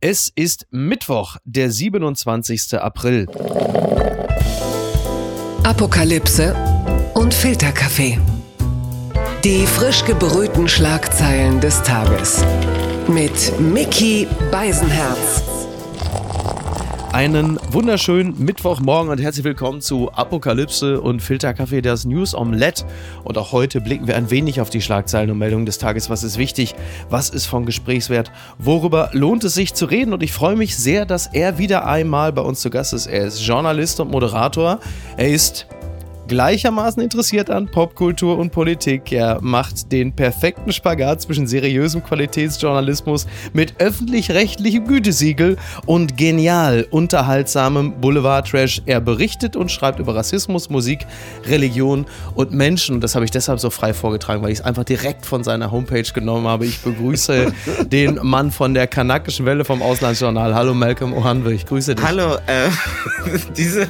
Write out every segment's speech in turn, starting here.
Es ist Mittwoch, der 27. April. Apokalypse und Filterkaffee. Die frisch gebrühten Schlagzeilen des Tages. Mit Mickey Beisenherz. Einen wunderschönen Mittwochmorgen und herzlich willkommen zu Apokalypse und Filterkaffee, das News Omelette. Und auch heute blicken wir ein wenig auf die Schlagzeilen und Meldungen des Tages. Was ist wichtig? Was ist von Gesprächswert? Worüber lohnt es sich zu reden? Und ich freue mich sehr, dass er wieder einmal bei uns zu Gast ist. Er ist Journalist und Moderator. Er ist gleichermaßen interessiert an Popkultur und Politik. Er macht den perfekten Spagat zwischen seriösem Qualitätsjournalismus mit öffentlich-rechtlichem Gütesiegel und genial unterhaltsamem Boulevard-Trash. Er berichtet und schreibt über Rassismus, Musik, Religion und Menschen. Und das habe ich deshalb so frei vorgetragen, weil ich es einfach direkt von seiner Homepage genommen habe. Ich begrüße den Mann von der kanakischen Welle vom Auslandsjournal. Hallo Malcolm Ohanwe, ich grüße dich. Hallo, äh, diese,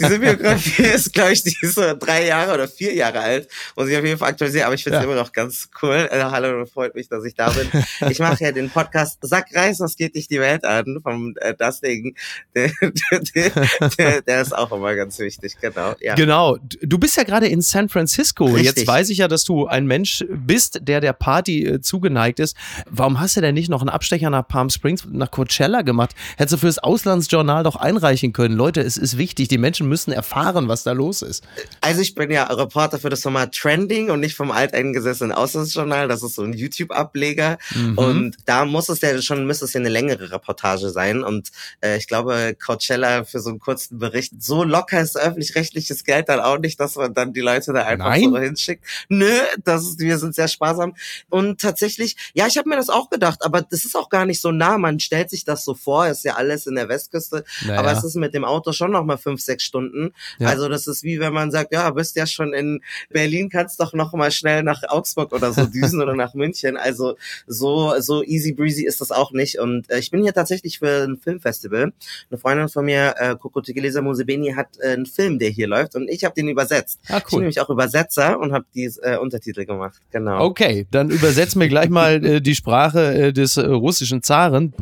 diese Biografie ist, glaube ich, die die ist so drei Jahre oder vier Jahre alt, muss ich auf jeden Fall aktualisieren, aber ich finde es ja. immer noch ganz cool. Äh, hallo, freut mich, dass ich da bin. Ich mache ja den Podcast Sack Reis, was geht dich die Welt an, vom äh, das Ding. Der, der, der, der, ist auch immer ganz wichtig, genau. Ja. Genau. Du bist ja gerade in San Francisco. Richtig. Jetzt weiß ich ja, dass du ein Mensch bist, der der Party äh, zugeneigt ist. Warum hast du denn nicht noch einen Abstecher nach Palm Springs, nach Coachella gemacht? Hättest du fürs Auslandsjournal doch einreichen können. Leute, es ist wichtig. Die Menschen müssen erfahren, was da los ist. Also ich bin ja Reporter für das Format Trending und nicht vom alteingesessenen Auslandsjournal. Das ist so ein YouTube-Ableger. Mhm. Und da muss es ja schon, müsste es ja eine längere Reportage sein. Und äh, ich glaube, Coachella für so einen kurzen Bericht, so locker ist öffentlich-rechtliches Geld dann auch nicht, dass man dann die Leute da einfach Nein. so hinschickt. Nö, das ist, wir sind sehr sparsam. Und tatsächlich, ja, ich habe mir das auch gedacht, aber das ist auch gar nicht so nah. Man stellt sich das so vor, ist ja alles in der Westküste, naja. aber es ist mit dem Auto schon nochmal fünf, sechs Stunden. Ja. Also das ist wie wenn man sagt, ja, bist ja schon in Berlin, kannst doch noch mal schnell nach Augsburg oder so düsen oder nach München. Also so so easy breezy ist das auch nicht. Und äh, ich bin hier tatsächlich für ein Filmfestival. Eine Freundin von mir, äh, Coco Tegelesa Mosebeni, hat äh, einen Film, der hier läuft und ich habe den übersetzt. Ah, cool. Ich bin nämlich auch Übersetzer und habe die äh, Untertitel gemacht. Genau. Okay, dann übersetz mir gleich mal äh, die Sprache äh, des äh, russischen Zaren.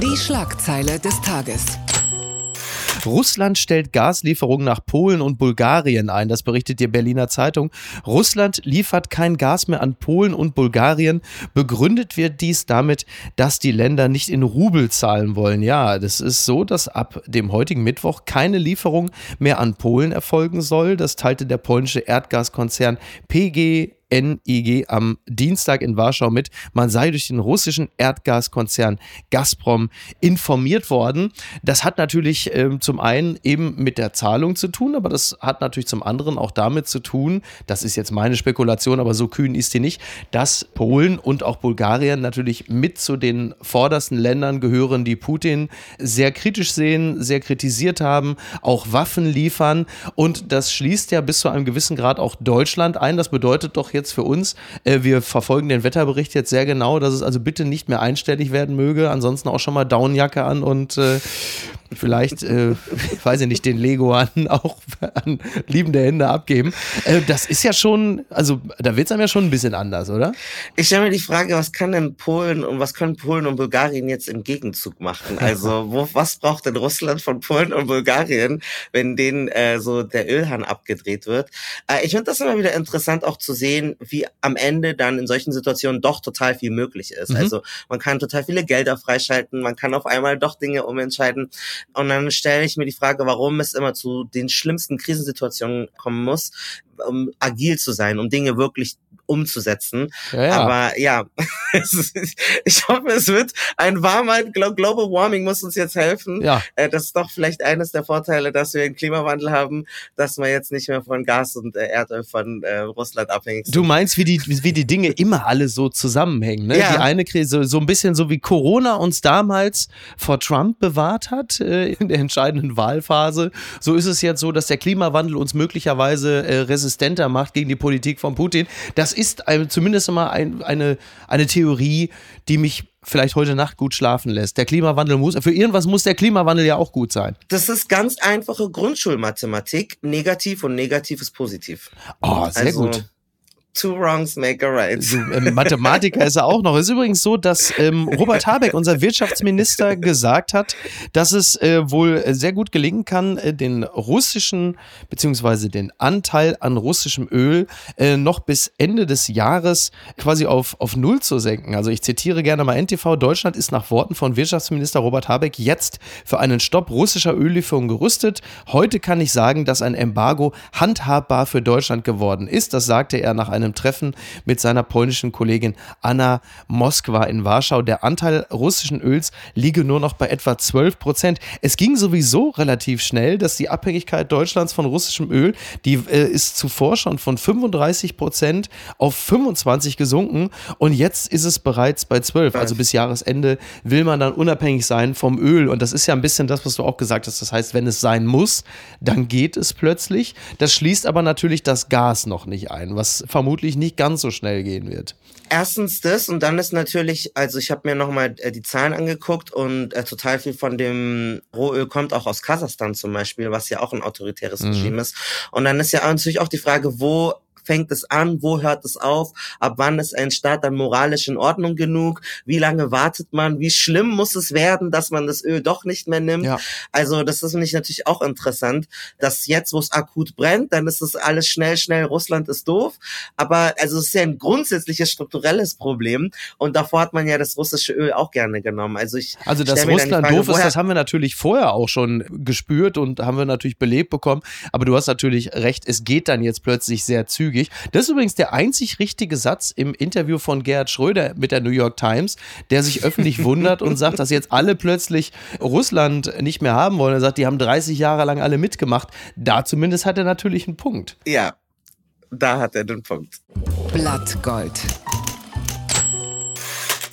Die Schlagzeile des Tages. Russland stellt Gaslieferungen nach Polen und Bulgarien ein. Das berichtet die Berliner Zeitung. Russland liefert kein Gas mehr an Polen und Bulgarien. Begründet wird dies damit, dass die Länder nicht in Rubel zahlen wollen. Ja, das ist so, dass ab dem heutigen Mittwoch keine Lieferung mehr an Polen erfolgen soll. Das teilte der polnische Erdgaskonzern PG NIG am Dienstag in Warschau mit, man sei durch den russischen Erdgaskonzern Gazprom informiert worden. Das hat natürlich äh, zum einen eben mit der Zahlung zu tun, aber das hat natürlich zum anderen auch damit zu tun, das ist jetzt meine Spekulation, aber so kühn ist die nicht, dass Polen und auch Bulgarien natürlich mit zu den vordersten Ländern gehören, die Putin sehr kritisch sehen, sehr kritisiert haben, auch Waffen liefern und das schließt ja bis zu einem gewissen Grad auch Deutschland ein. Das bedeutet doch jetzt jetzt für uns. Äh, wir verfolgen den Wetterbericht jetzt sehr genau, dass es also bitte nicht mehr einstellig werden möge. Ansonsten auch schon mal Downjacke an und äh, vielleicht, äh, weiß ich nicht, den Lego an, auch an liebende Hände abgeben. Äh, das ist ja schon, also da wird es einem ja schon ein bisschen anders, oder? Ich stelle mir die Frage, was kann denn Polen und was können Polen und Bulgarien jetzt im Gegenzug machen? Also wo, was braucht denn Russland von Polen und Bulgarien, wenn denen äh, so der Ölhahn abgedreht wird? Äh, ich finde das immer wieder interessant auch zu sehen, wie am Ende dann in solchen Situationen doch total viel möglich ist. Mhm. Also man kann total viele Gelder freischalten, man kann auf einmal doch Dinge umentscheiden. Und dann stelle ich mir die Frage, warum es immer zu den schlimmsten Krisensituationen kommen muss, um agil zu sein, um Dinge wirklich umzusetzen. Ja, ja. Aber ja, ich hoffe, es wird ein warmer Global Warming muss uns jetzt helfen. Ja. Äh, das ist doch vielleicht eines der Vorteile, dass wir einen Klimawandel haben, dass man jetzt nicht mehr von Gas und äh, Erdöl von äh, Russland abhängig sind. Du meinst, wie die, wie die Dinge immer alle so zusammenhängen. Ne? Ja. Die eine Krise, so ein bisschen so wie Corona uns damals vor Trump bewahrt hat in der entscheidenden Wahlphase. So ist es jetzt so, dass der Klimawandel uns möglicherweise resistenter macht gegen die Politik von Putin. Das ist ein, zumindest mal ein, eine, eine Theorie, die mich vielleicht heute Nacht gut schlafen lässt. Der Klimawandel muss, für irgendwas muss der Klimawandel ja auch gut sein. Das ist ganz einfache Grundschulmathematik. Negativ und negativ ist positiv. Oh, sehr also, gut. Two wrongs make a right. Ähm, Mathematiker ist er auch noch. Es ist übrigens so, dass ähm, Robert Habeck, unser Wirtschaftsminister, gesagt hat, dass es äh, wohl sehr gut gelingen kann, äh, den russischen beziehungsweise den Anteil an russischem Öl äh, noch bis Ende des Jahres quasi auf, auf Null zu senken. Also ich zitiere gerne mal NTV, Deutschland ist nach Worten von Wirtschaftsminister Robert Habeck jetzt für einen Stopp russischer Öllieferungen gerüstet. Heute kann ich sagen, dass ein Embargo handhabbar für Deutschland geworden ist. Das sagte er nach einem Treffen mit seiner polnischen Kollegin Anna Moskwa in Warschau. Der Anteil russischen Öls liege nur noch bei etwa 12 Prozent. Es ging sowieso relativ schnell, dass die Abhängigkeit Deutschlands von russischem Öl, die äh, ist zuvor schon von 35 Prozent auf 25 gesunken und jetzt ist es bereits bei 12. Also bis Jahresende will man dann unabhängig sein vom Öl und das ist ja ein bisschen das, was du auch gesagt hast. Das heißt, wenn es sein muss, dann geht es plötzlich. Das schließt aber natürlich das Gas noch nicht ein, was vermutlich nicht ganz so schnell gehen wird. Erstens das und dann ist natürlich, also ich habe mir nochmal äh, die Zahlen angeguckt und äh, total viel von dem Rohöl kommt auch aus Kasachstan zum Beispiel, was ja auch ein autoritäres mhm. Regime ist. Und dann ist ja natürlich auch die Frage, wo fängt es an, wo hört es auf, ab wann ist ein Staat dann moralisch in Ordnung genug, wie lange wartet man, wie schlimm muss es werden, dass man das Öl doch nicht mehr nimmt. Ja. Also das ist mich natürlich auch interessant, dass jetzt, wo es akut brennt, dann ist es alles schnell, schnell, Russland ist doof, aber also es ist ja ein grundsätzliches strukturelles Problem und davor hat man ja das russische Öl auch gerne genommen. Also ich Also dass Russland Frage, doof ist, das haben wir natürlich vorher auch schon gespürt und haben wir natürlich belebt bekommen, aber du hast natürlich recht, es geht dann jetzt plötzlich sehr zügig zügig. Das ist übrigens der einzig richtige Satz im Interview von Gerhard Schröder mit der New York Times, der sich öffentlich wundert und sagt, dass jetzt alle plötzlich Russland nicht mehr haben wollen. Er sagt, die haben 30 Jahre lang alle mitgemacht. Da zumindest hat er natürlich einen Punkt. Ja, da hat er den Punkt. Blattgold.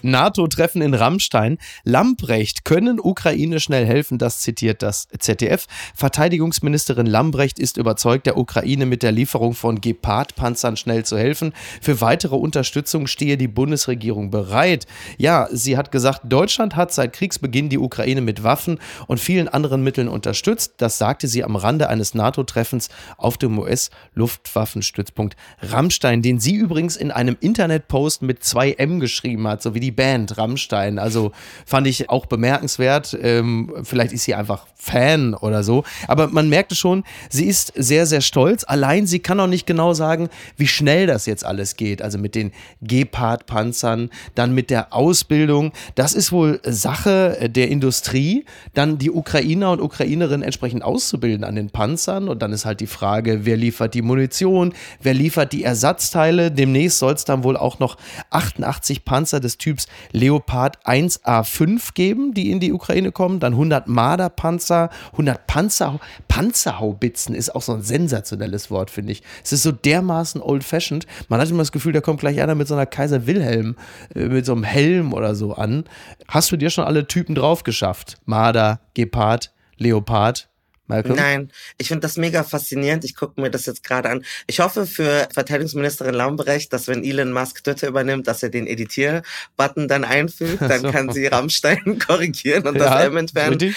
NATO-Treffen in Rammstein. Lambrecht können Ukraine schnell helfen, das zitiert das ZDF. Verteidigungsministerin Lambrecht ist überzeugt, der Ukraine mit der Lieferung von Gepard-Panzern schnell zu helfen. Für weitere Unterstützung stehe die Bundesregierung bereit. Ja, sie hat gesagt, Deutschland hat seit Kriegsbeginn die Ukraine mit Waffen und vielen anderen Mitteln unterstützt. Das sagte sie am Rande eines NATO-Treffens auf dem US-Luftwaffenstützpunkt Rammstein, den sie übrigens in einem Internetpost mit 2M geschrieben hat, so wie die die Band Rammstein. Also fand ich auch bemerkenswert. Ähm, vielleicht ist sie einfach Fan oder so. Aber man merkte schon, sie ist sehr, sehr stolz. Allein sie kann auch nicht genau sagen, wie schnell das jetzt alles geht. Also mit den Gepard-Panzern, dann mit der Ausbildung. Das ist wohl Sache der Industrie, dann die Ukrainer und Ukrainerinnen entsprechend auszubilden an den Panzern. Und dann ist halt die Frage, wer liefert die Munition, wer liefert die Ersatzteile. Demnächst soll es dann wohl auch noch 88 Panzer des Typs Leopard 1A5 geben, die in die Ukraine kommen. Dann 100 Marder-Panzer Panzer, 100 Panzer, Panzerhaubitzen ist auch so ein sensationelles Wort, finde ich. Es ist so dermaßen old-fashioned. Man hat immer das Gefühl, da kommt gleich einer mit so einer Kaiser Wilhelm, äh, mit so einem Helm oder so an. Hast du dir schon alle Typen drauf geschafft? Marder, Gepard, Leopard? Malcolm? Nein, ich finde das mega faszinierend. Ich gucke mir das jetzt gerade an. Ich hoffe für Verteidigungsministerin Lambrecht, dass wenn Elon Musk Twitter übernimmt, dass er den Editier-Button dann einfügt, dann kann sie Rammstein korrigieren und ja, das M entfernen.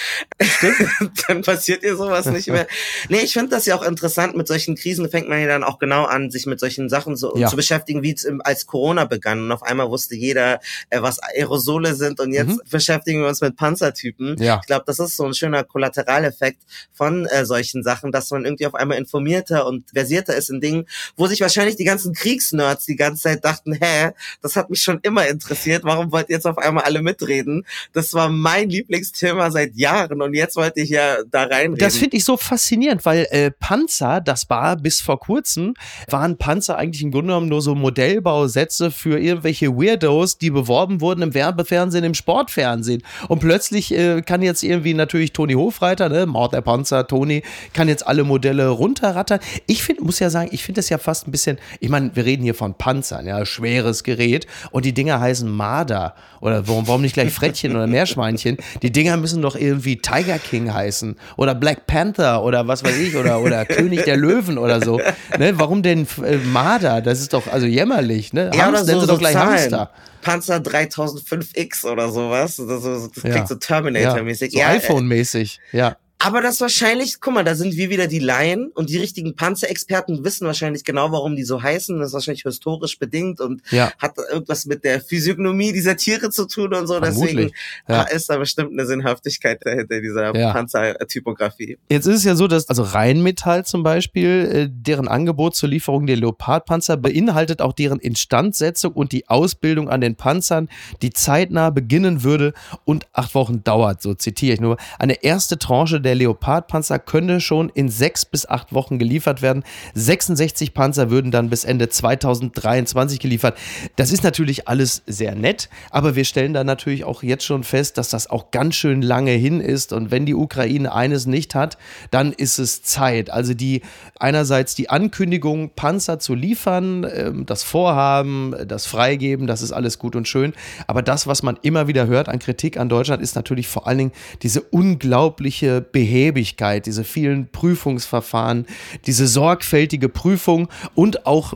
dann passiert ihr sowas nicht mehr. Nee, ich finde das ja auch interessant. Mit solchen Krisen fängt man ja dann auch genau an, sich mit solchen Sachen so ja. zu beschäftigen, wie es als Corona begann. Und auf einmal wusste jeder, äh, was Aerosole sind und jetzt mhm. beschäftigen wir uns mit Panzertypen. Ja. Ich glaube, das ist so ein schöner Kollateraleffekt von von äh, solchen Sachen, dass man irgendwie auf einmal informierter und versierter ist in Dingen, wo sich wahrscheinlich die ganzen Kriegsnerds die ganze Zeit dachten, hä, das hat mich schon immer interessiert, warum wollt ihr jetzt auf einmal alle mitreden? Das war mein Lieblingsthema seit Jahren und jetzt wollte ich ja da reinreden. Das finde ich so faszinierend, weil äh, Panzer, das war bis vor kurzem, waren Panzer eigentlich im Grunde genommen nur so Modellbausätze für irgendwelche Weirdos, die beworben wurden im Werbefernsehen, im Sportfernsehen. Und plötzlich äh, kann jetzt irgendwie natürlich Toni Hofreiter, ne, Mord der Panzer, Panzer, Toni kann jetzt alle Modelle runterrattern. Ich finde, muss ja sagen, ich finde das ja fast ein bisschen, ich meine, wir reden hier von Panzern, ja, schweres Gerät und die Dinger heißen Marder oder warum, warum nicht gleich Frettchen oder Meerschweinchen? Die Dinger müssen doch irgendwie Tiger King heißen oder Black Panther oder was weiß ich oder, oder König der Löwen oder so. Ne? Warum denn äh, Marder? Das ist doch also jämmerlich, ne? Ja, Hamster, so, so doch gleich Zahlen. Hamster. Panzer 3005X oder sowas. Das, das klingt ja. so Terminator-mäßig. Ja, so ja, iPhone-mäßig, ja. Aber das wahrscheinlich, guck mal, da sind wir wieder die Laien und die richtigen Panzerexperten wissen wahrscheinlich genau, warum die so heißen. Das ist wahrscheinlich historisch bedingt und Ja. hat irgendwas mit der Physiognomie dieser Tiere zu tun und so. Deswegen Vermutlich, ja. ist da bestimmt eine Sinnhaftigkeit dahinter dieser Ja. Panzertypografie. Jetzt ist es ja so, dass also Rheinmetall zum Beispiel, äh, deren Angebot zur Lieferung der Leopardpanzer beinhaltet auch deren Instandsetzung und die Ausbildung an den Panzern, die zeitnah beginnen würde und acht Wochen dauert, so zitiere ich nur. Eine erste Tranche der Leopardpanzer könne schon in sechs bis acht Wochen geliefert werden. 66 Panzer würden dann bis Ende 2023 geliefert. Das ist natürlich alles sehr nett, aber wir stellen da natürlich auch jetzt schon fest, dass das auch ganz schön lange hin ist und wenn die Ukraine eines nicht hat, dann ist es Zeit. Also die einerseits die Ankündigung, Panzer zu liefern, ähm, das Vorhaben, das Freigeben, das ist alles gut und schön. Aber das, was man immer wieder hört an Kritik an Deutschland, ist natürlich vor allen Dingen diese unglaubliche Behäbigkeit, diese vielen Prüfungsverfahren, diese sorgfältige Prüfung und auch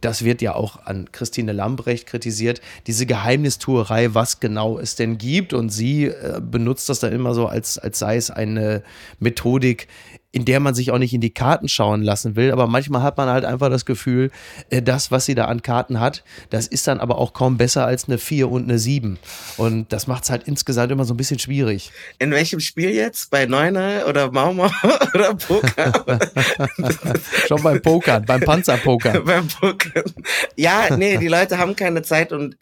das wird ja auch an Christine Lambrecht kritisiert, diese Geheimnistuerei, was genau es denn gibt. Und sie äh, benutzt das dann immer so, als, als sei es eine Methodik, in der man sich auch nicht in die Karten schauen lassen will. Aber manchmal hat man halt einfach das Gefühl, äh, das, was sie da an Karten hat, das ist dann aber auch kaum besser als eine 4 und eine 7. Und das macht es halt insgesamt immer so ein bisschen schwierig. In welchem Spiel jetzt? Bei Neuner oder Maumau oder Poker? Schon beim Pokern, beim Panzerpoker. beim Poker. Ja, nee, die Leute haben keine Zeit und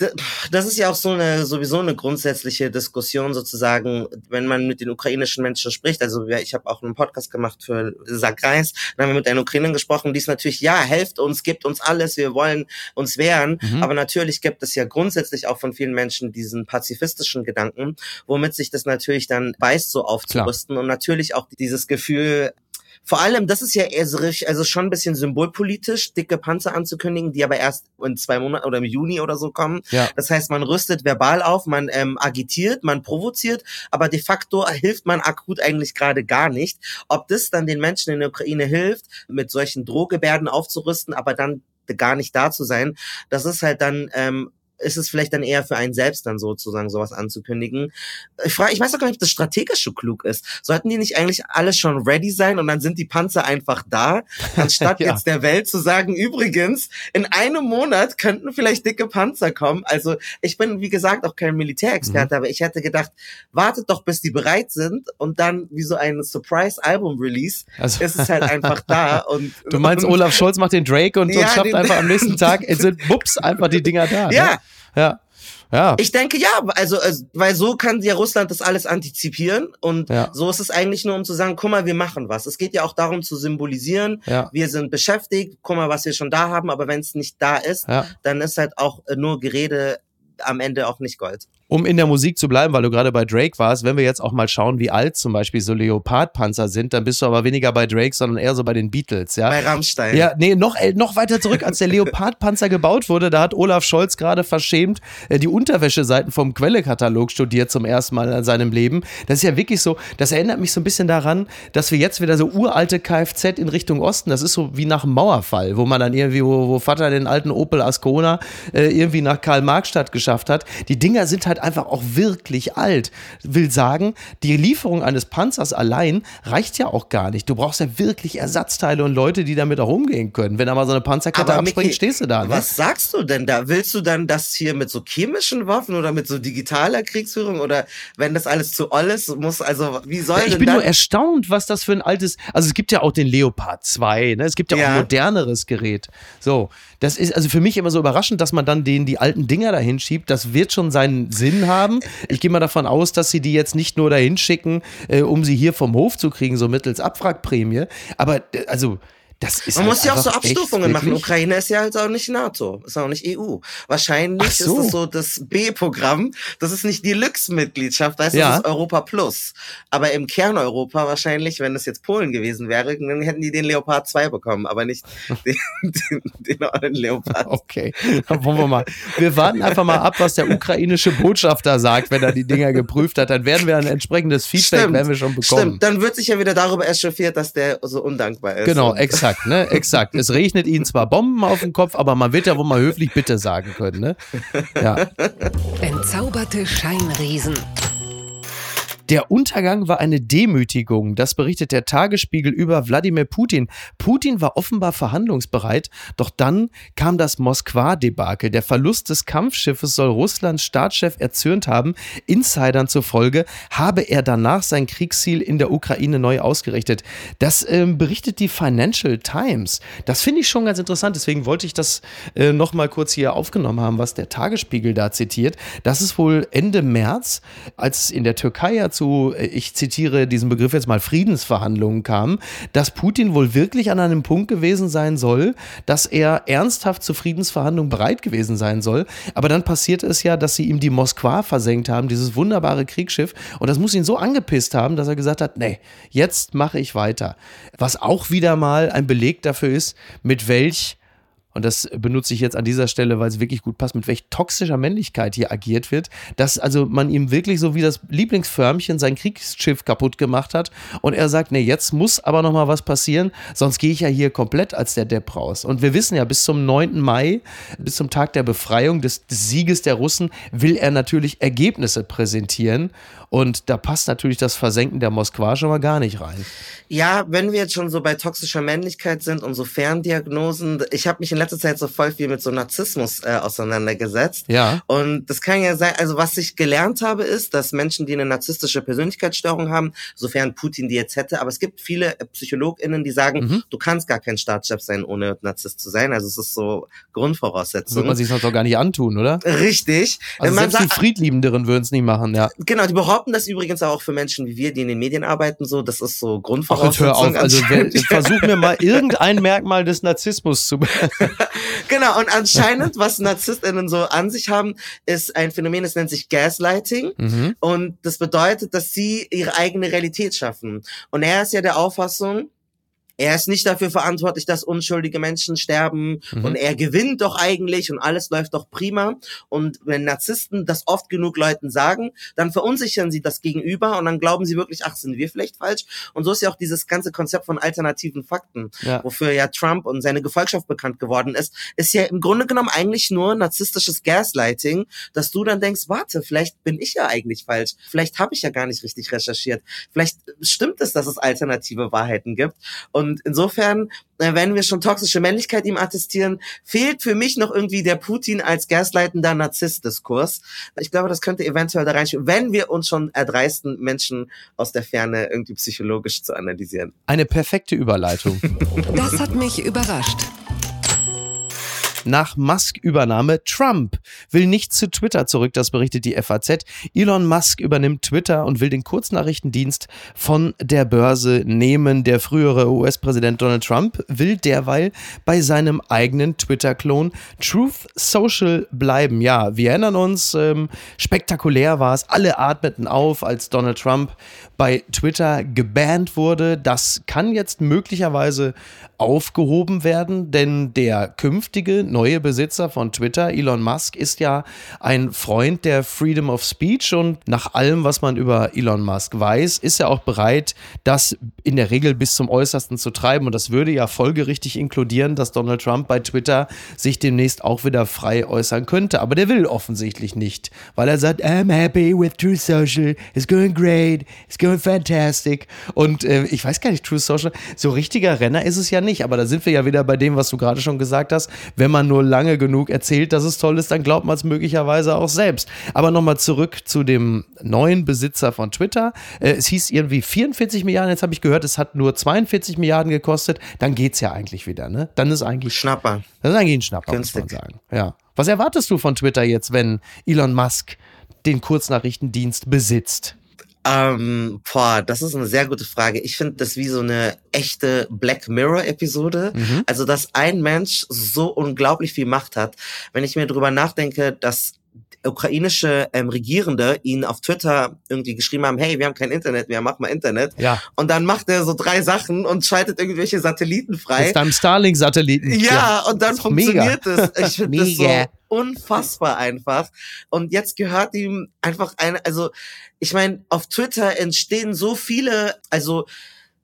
das ist ja auch so eine sowieso eine grundsätzliche Diskussion sozusagen, wenn man mit den ukrainischen Menschen spricht. Also ich habe auch einen Podcast gemacht für Sack Reis, dann haben wir mit einer Ukrainerin gesprochen, die ist natürlich, ja, helft uns, gibt uns alles, wir wollen uns wehren, Mhm. aber natürlich gibt es ja grundsätzlich auch von vielen Menschen diesen pazifistischen Gedanken, womit sich das natürlich dann beißt, so aufzurüsten. Und natürlich auch dieses Gefühl, vor allem, das ist ja eher so richtig, also schon ein bisschen symbolpolitisch, dicke Panzer anzukündigen, die aber erst in zwei Monaten oder im Juni oder so kommen. Ja. Das heißt, man rüstet verbal auf, man ähm, agitiert, man provoziert, aber de facto hilft man akut eigentlich gerade gar nicht. Ob das dann den Menschen in der Ukraine hilft, mit solchen Drohgebärden aufzurüsten, aber dann gar nicht da zu sein, das ist halt dann ähm, ist es vielleicht dann eher für einen selbst dann sozusagen sowas anzukündigen. Ich frage, ich weiß auch gar nicht, ob das strategisch so klug ist. Sollten die nicht eigentlich alle schon ready sein und dann sind die Panzer einfach da, anstatt Ja. jetzt der Welt zu sagen, übrigens, in einem Monat könnten vielleicht dicke Panzer kommen. Also ich bin, wie gesagt, auch kein Mhm. Militärexperte, aber ich hätte gedacht, wartet doch, bis die bereit sind und dann wie so ein Surprise-Album-Release Also- ist es halt einfach da und Du meinst, und, Olaf Scholz macht den Drake und, Ja, und schafft den- einfach am nächsten Tag, es sind bups, einfach die Dinger da. Ja. Ne? Ja. Ja. Ich denke ja, also, also weil so kann ja Russland das alles antizipieren und Ja. so ist es eigentlich nur, um zu sagen, guck mal, wir machen was. Es geht ja auch darum zu symbolisieren, Ja. wir sind beschäftigt, guck mal, was wir schon da haben, aber wenn es nicht da ist, Ja. dann ist halt auch äh, nur Gerede am Ende auch nicht Gold. Um in der Musik zu bleiben, weil du gerade bei Drake warst, wenn wir jetzt auch mal schauen, wie alt zum Beispiel so Leopardpanzer sind, dann bist du aber weniger bei Drake, sondern eher so bei den Beatles, ja? Bei Rammstein. Ja, nee, noch, noch weiter zurück, als der Leopardpanzer gebaut wurde, da hat Olaf Scholz gerade verschämt äh, die Unterwäscheseiten vom Quellekatalog studiert zum ersten Mal in seinem Leben. Das ist ja wirklich so, das erinnert mich so ein bisschen daran, dass wir jetzt wieder so uralte Kfz in Richtung Osten, das ist so wie nach dem Mauerfall, wo man dann irgendwie, wo, wo Vater den alten Opel Ascona äh, irgendwie nach Karl-Marx-Stadt geschafft hat. Die Dinger sind halt einfach auch wirklich alt. Will sagen, die Lieferung eines Panzers allein reicht ja auch gar nicht. Du brauchst ja wirklich Ersatzteile und Leute, die damit auch umgehen können. Wenn da mal so eine Panzerkette abspringt, stehst du da. Ne? Was sagst du denn da? Willst du dann das hier mit so chemischen Waffen oder mit so digitaler Kriegsführung oder wenn das alles zu oll ist, muss also wie soll Ja, ich bin nur erstaunt, was das für ein altes. Also es gibt ja auch den Leopard 2, ne? Es gibt ja, auch Ja. ein moderneres Gerät. So, das ist also für mich immer so überraschend, dass man dann den die alten Dinger dahin schiebt. Das wird schon seinen Sinn haben. Ich gehe mal davon aus, dass sie die jetzt nicht nur dahin schicken, äh, um sie hier vom Hof zu kriegen, so mittels Abwrackprämie. Aber äh, also Man halt muss ja auch so Abstufungen machen. Ukraine ist ja halt auch nicht NATO, ist auch nicht EU. Wahrscheinlich so. ist es so das B-Programm. Das ist nicht Deluxe-Mitgliedschaft, weißt du, Ja. das ist Europa Plus. Aber im Kerneuropa wahrscheinlich, wenn es jetzt Polen gewesen wäre, dann hätten die den Leopard 2 bekommen, aber nicht den, den, den Leopard. Okay, dann wollen wir mal. Wir warten einfach mal ab, was der ukrainische Botschafter sagt, wenn er die Dinger geprüft hat. Dann werden wir ein entsprechendes Feedback werden wir schon bekommen. Stimmt, dann wird sich ja wieder darüber echauffiert, dass der so undankbar ist. Genau, Und- exakt, ne? Exakt. Es regnet ihnen zwar Bomben auf den Kopf, aber man wird ja wohl mal höflich bitte sagen können, ne? Ja. Entzauberte Scheinriesen. Der Untergang war eine Demütigung. Das berichtet der Tagesspiegel über Wladimir Putin. Putin war offenbar verhandlungsbereit, doch dann kam das Moskwa-Debakel. Der Verlust des Kampfschiffes soll Russlands Staatschef erzürnt haben. Insidern zufolge habe er danach sein Kriegsziel in der Ukraine neu ausgerichtet. Das ähm, berichtet die Financial Times. Das finde ich schon ganz interessant. Deswegen wollte ich das äh, nochmal kurz hier aufgenommen haben, was der Tagesspiegel da zitiert. Das ist wohl Ende März, als in der Türkei ja zu, äh, ich zitiere diesen Begriff jetzt mal, Friedensverhandlungen kam, dass Putin wohl wirklich an einem Punkt gewesen sein soll, dass er ernsthaft zu Friedensverhandlungen bereit gewesen sein soll. Aber dann passiert es ja, dass sie ihm die Moskwa versenkt haben, dieses wunderbare Kriegsschiff. Und das muss ihn so angepisst haben, dass er gesagt hat, nee, jetzt mache ich weiter. Was auch wieder mal ein Beleg dafür ist, mit welch und das benutze ich jetzt an dieser Stelle, weil es wirklich gut passt, mit welch toxischer Männlichkeit hier agiert wird, dass also man ihm wirklich so wie das Lieblingsförmchen sein Kriegsschiff kaputt gemacht hat und er sagt, nee, jetzt muss aber noch mal was passieren, sonst gehe ich ja hier komplett als der Depp raus. Und wir wissen ja, bis zum 9. Mai, bis zum Tag der Befreiung des, des Sieges der Russen, will er natürlich Ergebnisse präsentieren und da passt natürlich das Versenken der Moskwa schon mal gar nicht rein. Ja, wenn wir jetzt schon so bei toxischer Männlichkeit sind und so Ferndiagnosen, ich habe mich in letzter Zeit so voll viel mit so Narzissmus äh, auseinandergesetzt. Ja. Und das kann ja sein, also was ich gelernt habe, ist, dass Menschen, die eine narzisstische Persönlichkeitsstörung haben, sofern Putin die jetzt hätte, aber es gibt viele PsychologInnen, die sagen, mhm. du kannst gar kein Staatschef sein, ohne Narzisst zu sein. Also es ist so Grundvoraussetzung. Würde man sich das doch gar nicht antun, oder? Richtig. Also man selbst die Friedliebenderen würden es nicht machen, ja. Genau, die behaupten das übrigens auch für Menschen wie wir, die in den Medien arbeiten, so, das ist so Grundvoraussetzung. Ach, hör auf, also versuch mir mal irgendein Merkmal des Narzissmus zu Genau, und anscheinend, was NarzisstInnen so an sich haben, ist ein Phänomen, das nennt sich Gaslighting. Mhm. Und das bedeutet, dass sie ihre eigene Realität schaffen. Und er ist ja der Auffassung, er ist nicht dafür verantwortlich, dass unschuldige Menschen sterben mhm. und er gewinnt doch eigentlich und alles läuft doch prima. Und wenn Narzissten das oft genug Leuten sagen, dann verunsichern sie das Gegenüber und dann glauben sie wirklich, ach, sind wir vielleicht falsch? Und so ist ja auch dieses ganze Konzept von alternativen Fakten, ja. wofür ja Trump und seine Gefolgschaft bekannt geworden ist, ist ja im Grunde genommen eigentlich nur narzisstisches Gaslighting, dass du dann denkst, warte, vielleicht bin ich ja eigentlich falsch, vielleicht habe ich ja gar nicht richtig recherchiert, vielleicht stimmt es, dass es alternative Wahrheiten gibt. Und und insofern, äh, wenn wir schon toxische Männlichkeit ihm attestieren, fehlt für mich noch irgendwie der Putin als gasleitender Narzisst-Diskurs. Ich glaube, das könnte eventuell da reinspielen, wenn wir uns schon erdreisten, Menschen aus der Ferne irgendwie psychologisch zu analysieren. Eine perfekte Überleitung. Das hat mich überrascht nach Musk-Übernahme. Trump will nicht zu Twitter zurück, das berichtet die FAZ. Elon Musk übernimmt Twitter und will den Kurznachrichtendienst von der Börse nehmen. Der frühere US-Präsident Donald Trump will derweil bei seinem eigenen Twitter-Klon Truth Social bleiben. Ja, wir erinnern uns, ähm, spektakulär war es. Alle atmeten auf, als Donald Trump bei Twitter gebannt wurde. Das kann jetzt möglicherweise aufgehoben werden, denn der künftige neue Besitzer von Twitter, Elon Musk, ist ja ein Freund der Freedom of Speech und nach allem, was man über Elon Musk weiß, ist er auch bereit, das in der Regel bis zum Äußersten zu treiben. Und das würde ja folgerichtig inkludieren, dass Donald Trump bei Twitter sich demnächst auch wieder frei äußern könnte, aber der will offensichtlich nicht, weil er sagt, I'm happy with True Social, it's going great, it's going fantastic. Und äh, ich weiß gar nicht, True Social, so richtiger Renner ist es ja nicht nicht, aber da sind wir ja wieder bei dem, was du gerade schon gesagt hast. Wenn man nur lange genug erzählt, dass es toll ist, dann glaubt man es möglicherweise auch selbst. Aber nochmal zurück zu dem neuen Besitzer von Twitter. Äh, es hieß irgendwie 44 Milliarden, jetzt habe ich gehört, es hat nur 42 Milliarden gekostet. Dann geht es ja eigentlich wieder, ne? Dann ist eigentlich. Schnapper. Das ist eigentlich ein Schnapper, Günstig. muss man sagen. Ja. Was erwartest du von Twitter jetzt, wenn Elon Musk den Kurznachrichtendienst besitzt? Ähm, boah, das ist eine sehr gute Frage. Ich finde das wie so eine echte Black Mirror-Episode. Mhm. Also, dass ein Mensch so unglaublich viel Macht hat. Wenn ich mir drüber nachdenke, dass ukrainische ähm, Regierende ihn auf Twitter irgendwie geschrieben haben, hey, wir haben kein Internet mehr, mach mal Internet. Ja. Und dann macht er so drei Sachen und schaltet irgendwelche Satelliten frei. Mit deinem Starlink-Satelliten. Ja, ja, und dann funktioniert es. Ich finde das so unfassbar einfach. Und jetzt gehört ihm einfach eine, also ich meine, auf Twitter entstehen so viele, also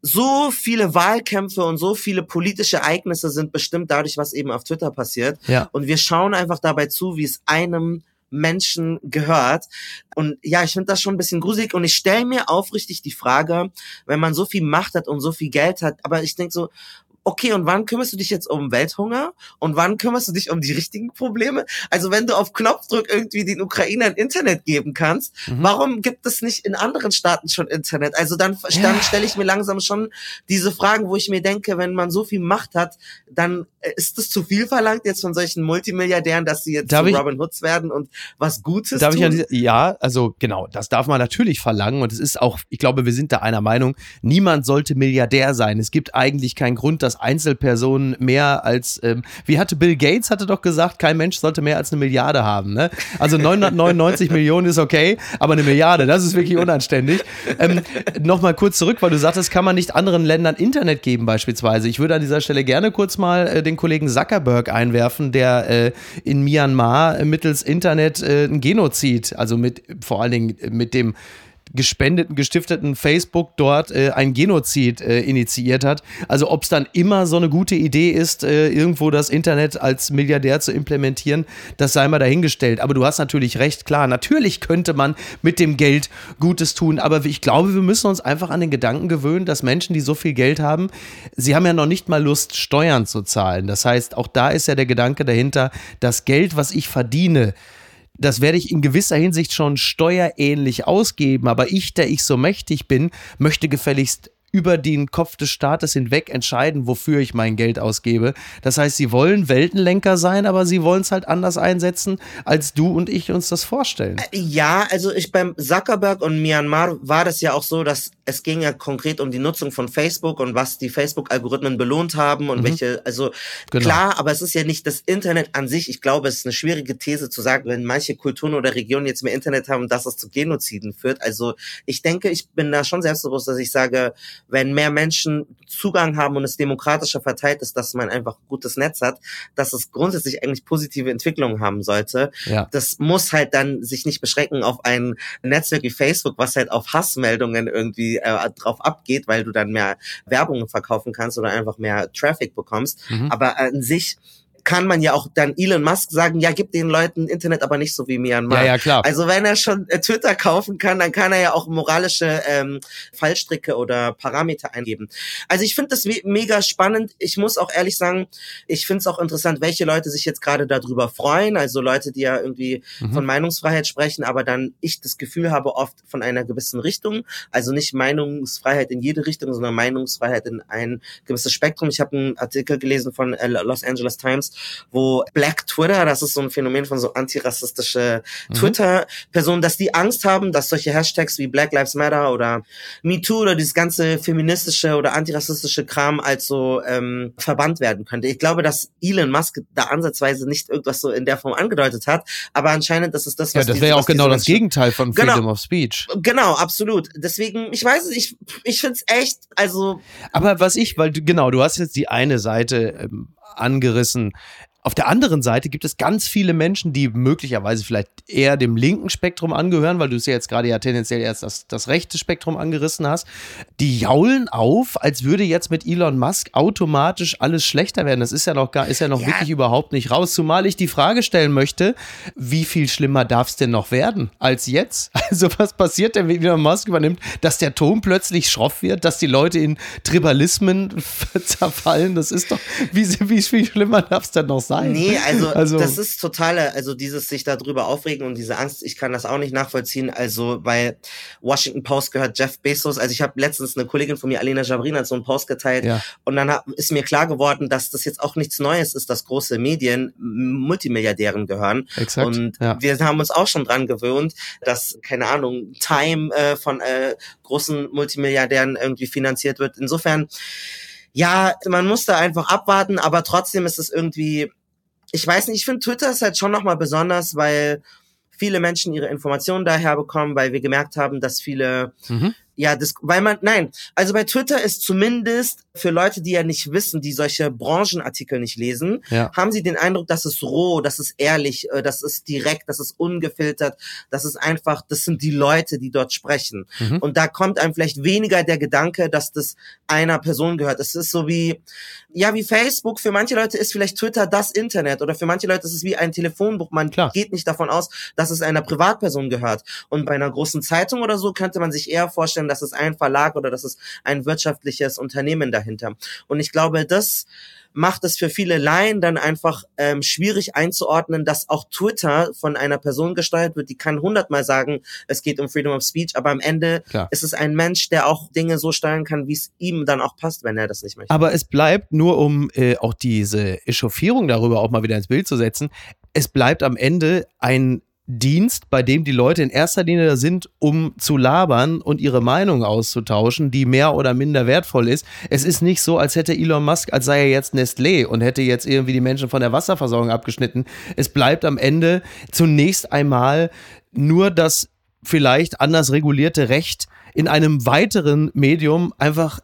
so viele Wahlkämpfe und so viele politische Ereignisse sind bestimmt dadurch, was eben auf Twitter passiert. Ja. Und wir schauen einfach dabei zu, wie es einem Menschen gehört. Und ja, ich finde das schon ein bisschen gruselig und ich stelle mir aufrichtig die Frage, wenn man so viel Macht hat und so viel Geld hat, aber ich denke so, okay, und wann kümmerst du dich jetzt um Welthunger? Und wann kümmerst du dich um die richtigen Probleme? Also wenn du auf Knopfdruck irgendwie den Ukrainern Internet geben kannst, mhm. warum gibt es nicht in anderen Staaten schon Internet? Also dann, ja. dann stelle ich mir langsam schon diese Fragen, wo ich mir denke, wenn man so viel Macht hat, dann äh, ist es zu viel verlangt jetzt von solchen Multimilliardären, dass sie jetzt darf zu Robin Hoods werden und was Gutes darf tun? Ich ja, also genau, das darf man natürlich verlangen und es ist auch, ich glaube, wir sind da einer Meinung, niemand sollte Milliardär sein. Es gibt eigentlich keinen Grund, dass Einzelpersonen mehr als, ähm, wie hatte Bill Gates hatte doch gesagt, kein Mensch sollte mehr als eine Milliarde haben. Ne? Also 999 Millionen ist okay, aber eine Milliarde, das ist wirklich unanständig. Ähm, Nochmal kurz zurück, weil du sagtest, kann man nicht anderen Ländern Internet geben beispielsweise. Ich würde an dieser Stelle gerne kurz mal äh, den Kollegen Zuckerberg einwerfen, der äh, in Myanmar mittels Internet äh, ein Genozid, also mit vor allen Dingen mit dem gespendeten, gestifteten Facebook dort äh, ein Genozid äh, initiiert hat. Also ob es dann immer so eine gute Idee ist, äh, irgendwo das Internet als Milliardär zu implementieren, das sei mal dahingestellt. Aber du hast natürlich recht, klar, natürlich könnte man mit dem Geld Gutes tun, aber ich glaube, wir müssen uns einfach an den Gedanken gewöhnen, dass Menschen, die so viel Geld haben, sie haben ja noch nicht mal Lust, Steuern zu zahlen. Das heißt, auch da ist ja der Gedanke dahinter, das Geld, was ich verdiene, das werde ich in gewisser Hinsicht schon steuerähnlich ausgeben, aber ich, der ich so mächtig bin, möchte gefälligst über den Kopf des Staates hinweg entscheiden, wofür ich mein Geld ausgebe. Das heißt, sie wollen Weltenlenker sein, aber sie wollen es halt anders einsetzen, als du und ich uns das vorstellen. Äh, ja, also ich beim Zuckerberg und Myanmar war das ja auch so, dass es ging ja konkret um die Nutzung von Facebook und was die Facebook-Algorithmen belohnt haben und mhm. welche, also genau. klar, aber es ist ja nicht das Internet an sich. Ich glaube, es ist eine schwierige These zu sagen, wenn manche Kulturen oder Regionen jetzt mehr Internet haben, dass es zu Genoziden führt. Also ich denke, ich bin da schon selbstbewusst, dass ich sage, wenn mehr Menschen Zugang haben und es demokratischer verteilt ist, dass man einfach ein gutes Netz hat, dass es grundsätzlich eigentlich positive Entwicklungen haben sollte. Ja. Das muss halt dann sich nicht beschränken auf ein Netzwerk wie Facebook, was halt auf Hassmeldungen irgendwie äh, drauf abgeht, weil du dann mehr Werbungen verkaufen kannst oder einfach mehr Traffic bekommst. Mhm. Aber an sich kann man ja auch dann Elon Musk sagen, ja, gib den Leuten Internet, aber nicht so wie Myanmar. Ja, ja, klar. Also wenn er schon äh, Twitter kaufen kann, dann kann er ja auch moralische ähm, Fallstricke oder Parameter eingeben. Also ich finde das mega spannend. Ich muss auch ehrlich sagen, ich finde es auch interessant, welche Leute sich jetzt gerade darüber freuen. Also Leute, die ja irgendwie mhm. von Meinungsfreiheit sprechen, aber dann ich das Gefühl habe oft von einer gewissen Richtung. Also nicht Meinungsfreiheit in jede Richtung, sondern Meinungsfreiheit in ein gewisses Spektrum. Ich habe einen Artikel gelesen von äh, Los Angeles Times, wo Black Twitter, das ist so ein Phänomen von so antirassistische mhm. Twitter-Personen, dass die Angst haben, dass solche Hashtags wie Black Lives Matter oder MeToo oder dieses ganze feministische oder antirassistische Kram als so ähm, verbannt werden könnte. Ich glaube, dass Elon Musk da ansatzweise nicht irgendwas so in der Form angedeutet hat, aber anscheinend das ist das, was Ja, das wäre auch genau das Gegenteil von genau. Freedom genau, of Speech. Genau, absolut. Deswegen, ich weiß es, ich, ich finde es echt, also. Aber was ich, weil du, genau, du hast jetzt die eine Seite ähm, angerissen. Auf der anderen Seite gibt es ganz viele Menschen, die möglicherweise vielleicht eher dem linken Spektrum angehören, weil du es ja jetzt gerade ja tendenziell erst das, das rechte Spektrum angerissen hast. Die jaulen auf, als würde jetzt mit Elon Musk automatisch alles schlechter werden. Das ist ja noch gar, ist ja noch ja. wirklich überhaupt nicht raus. Zumal ich die Frage stellen möchte, wie viel schlimmer darf es denn noch werden als jetzt? Also was passiert denn, wenn Elon Musk übernimmt, dass der Ton plötzlich schroff wird, dass die Leute in Tribalismen zerfallen? Das ist doch, wie, wie viel schlimmer darf es denn noch sein? Nee, also, also das ist totale, also dieses sich darüber aufregen und diese Angst, ich kann das auch nicht nachvollziehen. Also, weil Washington Post gehört Jeff Bezos. Also ich habe letztens eine Kollegin von mir, Alena Jabrin, hat so einen Post geteilt ja. und dann hab, ist mir klar geworden, dass das jetzt auch nichts Neues ist, dass große Medien Multimilliardären gehören. Exakt. Und ja. wir haben uns auch schon dran gewöhnt, dass, keine Ahnung, Time äh, von äh, großen Multimilliardären irgendwie finanziert wird. Insofern, ja, man muss da einfach abwarten, aber trotzdem ist es irgendwie ich weiß nicht, ich finde Twitter ist halt schon nochmal besonders, weil viele Menschen ihre Informationen daher bekommen, weil wir gemerkt haben, dass viele mhm ja, das, weil man, nein, also bei Twitter ist zumindest für Leute, die ja nicht wissen, die solche Branchenartikel nicht lesen, Ja. haben sie den Eindruck, dass es roh, dass es ehrlich, äh, das ist direkt, das ist ungefiltert, das ist einfach, das sind die Leute, die dort sprechen. Mhm. Und da kommt einem vielleicht weniger der Gedanke, dass das einer Person gehört. Es ist so wie, ja, wie Facebook. Für manche Leute ist vielleicht Twitter das Internet oder für manche Leute ist es wie ein Telefonbuch. Man Klar. geht nicht davon aus, dass es einer Privatperson gehört. Und bei einer großen Zeitung oder so könnte man sich eher vorstellen, dass es ein Verlag oder dass es ein wirtschaftliches Unternehmen dahinter. Und ich glaube, das macht es für viele Laien dann einfach ähm, schwierig einzuordnen, dass auch Twitter von einer Person gesteuert wird, die kann hundertmal sagen, es geht um Freedom of Speech, aber am Ende Klar. ist es ein Mensch, der auch Dinge so steuern kann, wie es ihm dann auch passt, wenn er das nicht möchte. Aber es bleibt nur, um äh, auch diese Echauffierung darüber auch mal wieder ins Bild zu setzen, es bleibt am Ende ein Dienst, bei dem die Leute in erster Linie da sind, um zu labern und ihre Meinung auszutauschen, die mehr oder minder wertvoll ist. Es ist nicht so, als hätte Elon Musk, als sei er jetzt Nestlé und hätte jetzt irgendwie die Menschen von der Wasserversorgung abgeschnitten. Es bleibt am Ende zunächst einmal nur das vielleicht anders regulierte Recht, in einem weiteren Medium einfach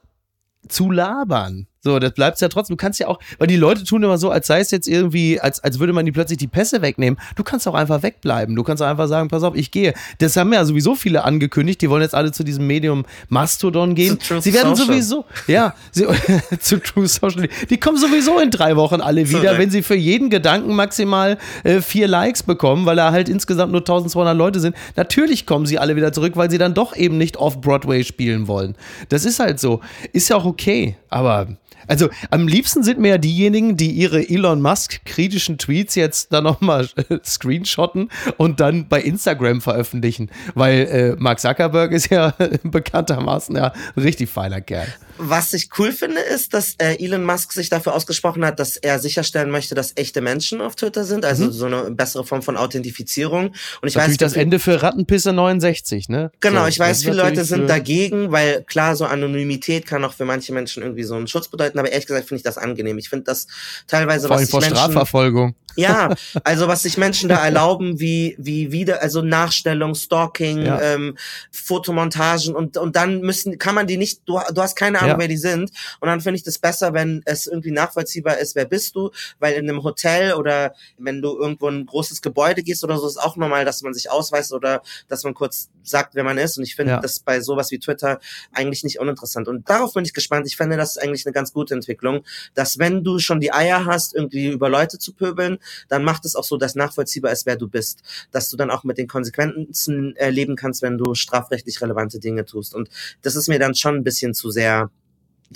zu labern. So, das bleibt ja trotzdem. Du kannst ja auch, weil die Leute tun immer so, als sei es jetzt irgendwie, als, als würde man die plötzlich die Pässe wegnehmen. Du kannst auch einfach wegbleiben. Du kannst auch einfach sagen, pass auf, ich gehe. Das haben ja sowieso viele angekündigt. Die wollen jetzt alle zu diesem Medium Mastodon gehen. Sie werden Social. sowieso, ja, sie, zu True Social. Die kommen sowieso in drei Wochen alle wieder, Zurück. wenn sie für jeden Gedanken maximal äh, vier Likes bekommen, weil da halt insgesamt nur 1200 Leute sind. Natürlich kommen sie alle wieder zurück, weil sie dann doch eben nicht off-Broadway spielen wollen. Das ist halt so. Ist ja auch okay, aber also am liebsten sind mir ja diejenigen, die ihre Elon Musk kritischen Tweets jetzt dann nochmal äh, screenshotten und dann bei Instagram veröffentlichen, weil äh, Mark Zuckerberg ist ja bekanntermaßen ja ein richtig feiner Kerl. Was ich cool finde, ist, dass äh, Elon Musk sich dafür ausgesprochen hat, dass er sicherstellen möchte, dass echte Menschen auf Twitter sind, also so eine bessere Form von Authentifizierung. Und ich Mhm. Natürlich weiß, das Ende für Rattenpisse 69, ne? Genau, So, ich weiß, viele Leute sind dagegen, weil klar, so Anonymität kann auch für manche Menschen irgendwie so einen Schutz bedeuten, aber ehrlich gesagt finde ich das angenehm. Ich finde das teilweise, Vor was vor Menschen, Strafverfolgung. ja, also was sich Menschen da erlauben, wie wie wieder, also Nachstellung, Stalking, Ja. ähm, Fotomontagen und und dann müssen kann man die nicht, du, du hast keine Ahnung, Ja. wer die sind und dann finde ich das besser, wenn es irgendwie nachvollziehbar ist, wer bist du, weil in einem Hotel oder wenn du irgendwo in ein großes Gebäude gehst oder so, ist auch normal, dass man sich ausweist oder dass man kurz sagt, wer man ist und ich finde Ja. das bei sowas wie Twitter eigentlich nicht uninteressant und darauf bin ich gespannt. Ich finde, das ist eigentlich eine ganz gute Entwicklung, dass wenn du schon die Eier hast, irgendwie über Leute zu pöbeln, dann macht es auch so, dass nachvollziehbar ist, wer du bist. Dass du dann auch mit den Konsequenzen äh, leben kannst, wenn du strafrechtlich relevante Dinge tust. Und das ist mir dann schon ein bisschen zu sehr.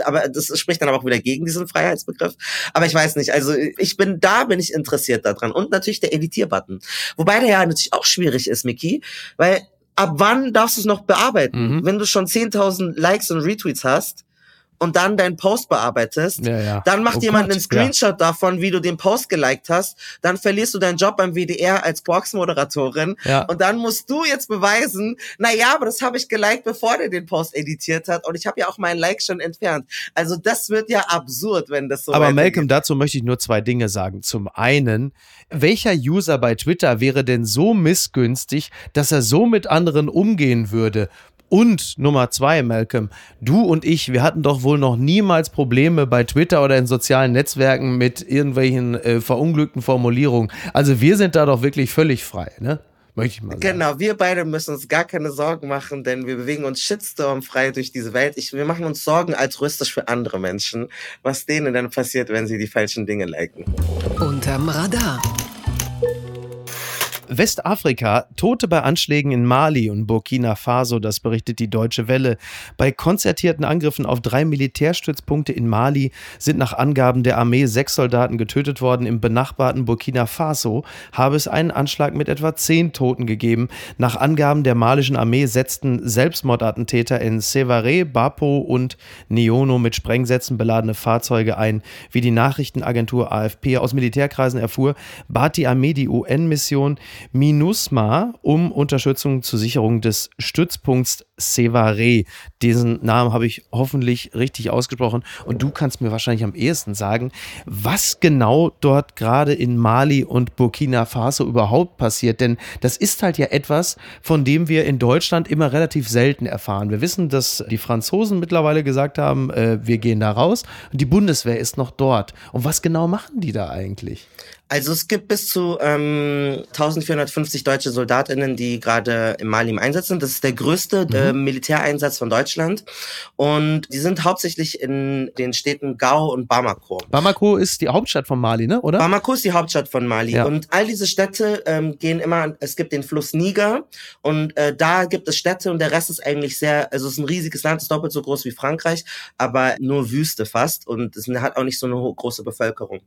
Aber das spricht dann aber auch wieder gegen diesen Freiheitsbegriff. Aber ich weiß nicht. Also ich bin da, bin ich interessiert daran. Und natürlich der Editierbutton. Wobei der ja natürlich auch schwierig ist, Miki, weil ab wann darfst du es noch bearbeiten? Mhm. Wenn du schon 10.000 Likes und Retweets hast und dann deinen Post bearbeitest, Ja, ja. dann macht Oh jemand Gott, einen Screenshot davon, wie du den Post geliked hast. Dann verlierst du deinen Job beim WDR als Box-Moderatorin. Ja. Und dann musst du jetzt beweisen, na ja, aber das habe ich geliked, bevor der den Post editiert hat. Und ich habe ja auch meinen Like schon entfernt. Also das wird ja absurd, wenn das so Aber. Malcolm, dazu möchte ich nur zwei Dinge sagen. Zum einen, welcher User bei Twitter wäre denn so missgünstig, dass er so mit anderen umgehen würde? Und Nummer zwei, Malcolm, du und ich, wir hatten doch wohl noch niemals Probleme bei Twitter oder in sozialen Netzwerken mit irgendwelchen äh, verunglückten Formulierungen. Also wir sind da doch wirklich völlig frei, ne? Möchte ich mal sagen. Genau, wir beide müssen uns gar keine Sorgen machen, denn wir bewegen uns shitstormfrei durch diese Welt. Ich, wir machen uns Sorgen altruistisch für andere Menschen, was denen dann passiert, wenn sie die falschen Dinge liken. Unterm Radar. Westafrika, Tote bei Anschlägen in Mali und Burkina Faso, das berichtet die Deutsche Welle. Bei konzertierten Angriffen auf drei Militärstützpunkte in Mali sind nach Angaben der Armee sechs Soldaten getötet worden. Im benachbarten Burkina Faso habe es einen Anschlag mit etwa zehn Toten gegeben. Nach Angaben der malischen Armee setzten Selbstmordattentäter in Sevare, Bapo und Neono mit Sprengsätzen beladene Fahrzeuge ein. Wie die Nachrichtenagentur AFP aus Militärkreisen erfuhr, bat die Armee die UN-Mission MINUSMA um Unterstützung zur Sicherung des Stützpunkts Sevare. Diesen Namen habe ich hoffentlich richtig ausgesprochen und du kannst mir wahrscheinlich am ehesten sagen, was genau dort gerade in Mali und Burkina Faso überhaupt passiert. Denn das ist halt ja etwas, von dem wir in Deutschland immer relativ selten erfahren. Wir wissen, dass die Franzosen mittlerweile gesagt haben, äh, wir gehen da raus und die Bundeswehr ist noch dort. Und was genau machen die da eigentlich? Also es gibt bis zu ähm, 1450 deutsche Soldatinnen, die gerade im Mali im Einsatz sind. Das ist der größte mhm. äh, Militäreinsatz von Deutschland. Und die sind hauptsächlich in den Städten Gao und Bamako. Bamako ist die Hauptstadt von Mali, ne? Oder? Bamako ist die Hauptstadt von Mali. Ja. Und all diese Städte ähm, gehen immer, es gibt den Fluss Niger und äh, da gibt es Städte und der Rest ist eigentlich sehr, also es ist ein riesiges Land, ist doppelt so groß wie Frankreich, aber nur Wüste fast und es hat auch nicht so eine große Bevölkerung.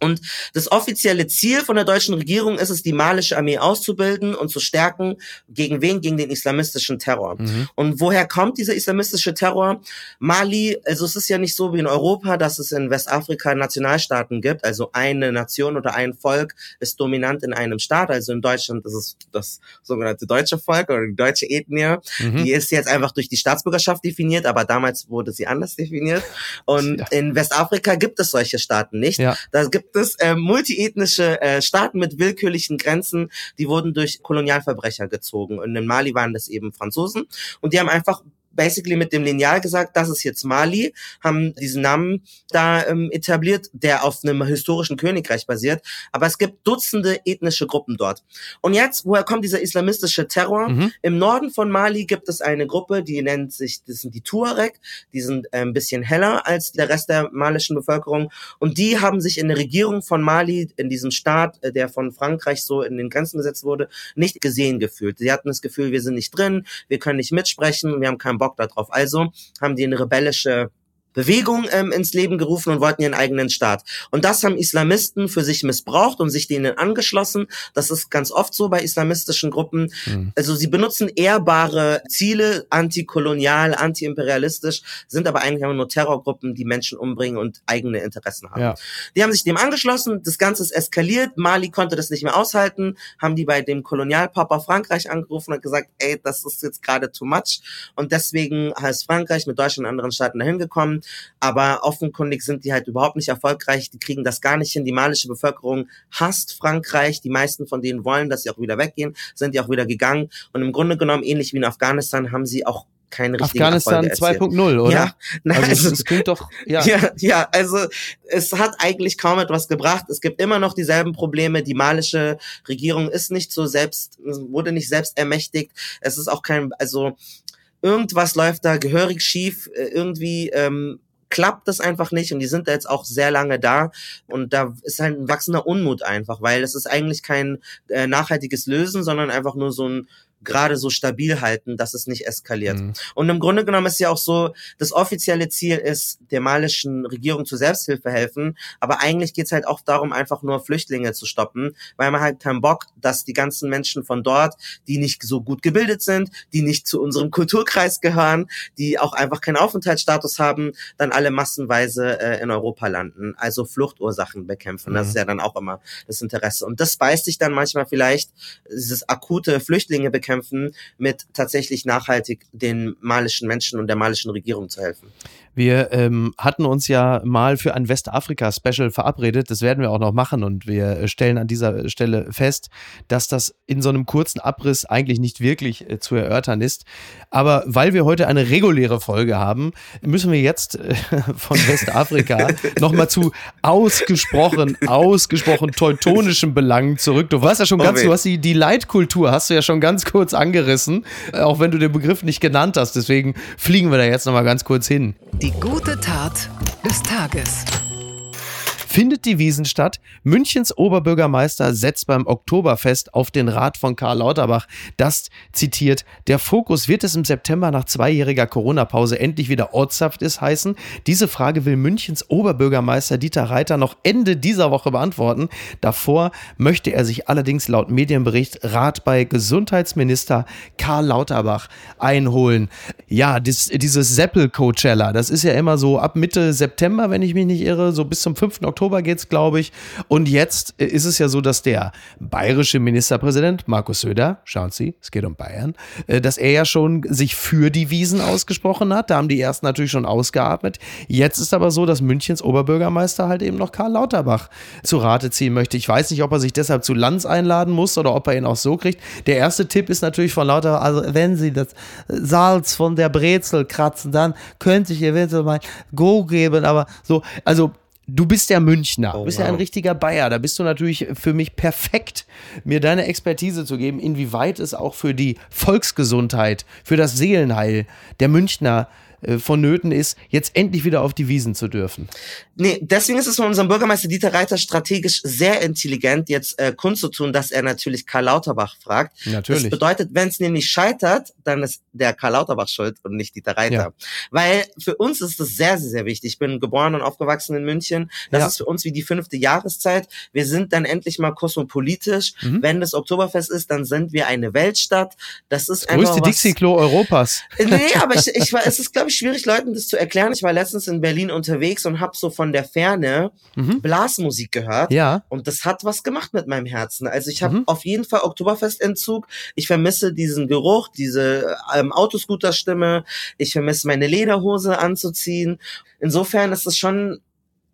Und das offizielle Ziel von der deutschen Regierung ist es, die malische Armee auszubilden und zu stärken. Gegen wen? Gegen den islamistischen Terror. Mhm. Und woher kommt dieser islamistische Terror? Mali, also es ist ja nicht so wie in Europa, dass es in Westafrika Nationalstaaten gibt. Also eine Nation oder ein Volk ist dominant in einem Staat. Also in Deutschland ist es das sogenannte deutsche Volk oder die deutsche Ethnie. Mhm. Die ist jetzt einfach durch die Staatsbürgerschaft definiert, aber damals wurde sie anders definiert. Und ja. in Westafrika gibt es solche Staaten nicht. Ja. Da gibt gibt es äh, multiethnische äh, Staaten mit willkürlichen Grenzen, die wurden durch Kolonialverbrecher gezogen. Und in Mali waren das eben Franzosen. Und die haben einfach basically mit dem Lineal gesagt, das ist jetzt Mali, haben diesen Namen da ähm, etabliert, der auf einem historischen Königreich basiert. Aber es gibt Dutzende ethnische Gruppen dort. Und jetzt, woher kommt dieser islamistische Terror? Mhm. Im Norden von Mali gibt es eine Gruppe, die nennt sich, das sind die Tuareg, die sind äh, ein bisschen heller als der Rest der malischen Bevölkerung. Und die haben sich in der Regierung von Mali, in diesem Staat, äh, der von Frankreich so in den Grenzen gesetzt wurde, nicht gesehen gefühlt. Sie hatten das Gefühl, wir sind nicht drin, wir können nicht mitsprechen, wir haben keinen Bock darauf. Also haben die eine rebellische Bewegung ähm, ins Leben gerufen und wollten ihren eigenen Staat. Und das haben Islamisten für sich missbraucht und sich denen angeschlossen. Das ist ganz oft so bei islamistischen Gruppen. Mhm. Also sie benutzen ehrbare Ziele, antikolonial, antiimperialistisch, sind aber eigentlich nur Terrorgruppen, die Menschen umbringen und eigene Interessen haben. Ja. Die haben sich dem angeschlossen, das Ganze ist eskaliert, Mali konnte das nicht mehr aushalten, haben die bei dem Kolonialpapa Frankreich angerufen und gesagt, ey, das ist jetzt gerade too much. Und deswegen heißt Frankreich mit Deutschland und anderen Staaten dahin gekommen aber offenkundig sind die halt überhaupt nicht erfolgreich, die kriegen das gar nicht hin. Die malische Bevölkerung hasst Frankreich, die meisten von denen wollen, dass sie auch wieder weggehen, sind die auch wieder gegangen und im Grunde genommen, ähnlich wie in Afghanistan, haben sie auch keine richtigen Afghanistan 2.0, oder? Ja, nein, also, das klingt doch, ja. ja. Ja, also es hat eigentlich kaum etwas gebracht. Es gibt immer noch dieselben Probleme. Die malische Regierung ist nicht so selbst, wurde nicht selbst ermächtigt. Es ist auch kein, also irgendwas läuft da gehörig schief, äh, irgendwie ähm, klappt das einfach nicht und die sind da jetzt auch sehr lange da und da ist halt ein wachsender Unmut einfach, weil es ist eigentlich kein äh, nachhaltiges Lösen, sondern einfach nur so ein gerade so stabil halten, dass es nicht eskaliert. Mhm. Und im Grunde genommen ist ja auch so, das offizielle Ziel ist, der malischen Regierung zur Selbsthilfe helfen, aber eigentlich geht's halt auch darum, einfach nur Flüchtlinge zu stoppen, weil man halt keinen Bock, dass die ganzen Menschen von dort, die nicht so gut gebildet sind, die nicht zu unserem Kulturkreis gehören, die auch einfach keinen Aufenthaltsstatus haben, dann alle massenweise äh, in Europa landen. Also Fluchtursachen bekämpfen. Mhm. Das ist ja dann auch immer das Interesse. Und das beißt sich dann manchmal vielleicht, dieses akute Flüchtlinge bekämpfen, kämpfen, mit tatsächlich nachhaltig den malischen Menschen und der malischen Regierung zu helfen. Wir ähm, hatten uns ja mal für ein Westafrika-Special verabredet. Das werden wir auch noch machen und wir stellen an dieser Stelle fest, dass das in so einem kurzen Abriss eigentlich nicht wirklich äh, zu erörtern ist. Aber weil wir heute eine reguläre Folge haben, müssen wir jetzt äh, von Westafrika nochmal zu ausgesprochen, ausgesprochen teutonischen Belangen zurück. Du warst ja schon ganz, du hast die, die Leitkultur, hast du ja schon ganz kurz angerissen, äh, auch wenn du den Begriff nicht genannt hast. Deswegen fliegen wir da jetzt nochmal ganz kurz hin. Die gute Tat des Tages findet die Wiesen statt. Münchens Oberbürgermeister setzt beim Oktoberfest auf den Rat von Karl Lauterbach. Das zitiert, der Fokus wird es im September nach zweijähriger Corona-Pause endlich wieder ortshaft ist heißen. Diese Frage will Münchens Oberbürgermeister Dieter Reiter noch Ende dieser Woche beantworten. Davor möchte er sich allerdings laut Medienbericht Rat bei Gesundheitsminister Karl Lauterbach einholen. Ja, das, dieses Seppel-Coachella, das ist ja immer so ab Mitte September, wenn ich mich nicht irre, so bis zum 5. Oktober Oktober geht's, glaube ich. Und jetzt äh, ist es ja so, dass der bayerische Ministerpräsident Markus Söder, schauen Sie, es geht um Bayern, äh, dass er ja schon sich für die Wiesen ausgesprochen hat. Da haben die ersten natürlich schon ausgeatmet. Jetzt ist aber so, dass Münchens Oberbürgermeister halt eben noch Karl Lauterbach zu Rate ziehen möchte. Ich weiß nicht, ob er sich deshalb zu Lanz einladen muss oder ob er ihn auch so kriegt. Der erste Tipp ist natürlich von Lauterbach, also wenn Sie das Salz von der Brezel kratzen, dann könnte ich eventuell mal Go geben, aber so, also Du bist ja Münchner, du Oh, bist ja ein wow. richtiger Bayer. Da bist du natürlich für mich perfekt, mir deine Expertise zu geben, inwieweit es auch für die Volksgesundheit, für das Seelenheil der Münchner äh, vonnöten ist, jetzt endlich wieder auf die Wiesen zu dürfen. Nee, deswegen ist es von unserem Bürgermeister Dieter Reiter strategisch sehr intelligent, jetzt äh, kundzutun, dass er natürlich Karl Lauterbach fragt. Natürlich. Das bedeutet, wenn es nämlich scheitert, dann ist der Karl Lauterbach schuld und nicht Dieter Reiter. Ja. Weil für uns ist das sehr, sehr, sehr wichtig. Ich bin geboren und aufgewachsen in München. Das Ja. ist für uns wie die fünfte Jahreszeit. Wir sind dann endlich mal kosmopolitisch. Mhm. Wenn das Oktoberfest ist, dann sind wir eine Weltstadt. Das ist einfach Größte Dixie-Klo Europas. Nee, aber ich, ich war, es ist, glaube ich, schwierig, Leuten das zu erklären. Ich war letztens in Berlin unterwegs und habe so von der Ferne Mhm. Blasmusik gehört. Ja. Und das hat was gemacht mit meinem Herzen. Also ich habe Mhm. auf jeden Fall Oktoberfestentzug. Ich vermisse diesen Geruch, diese ähm, Autoscooter-Stimme. Ich vermisse meine Lederhose anzuziehen. Insofern ist es schon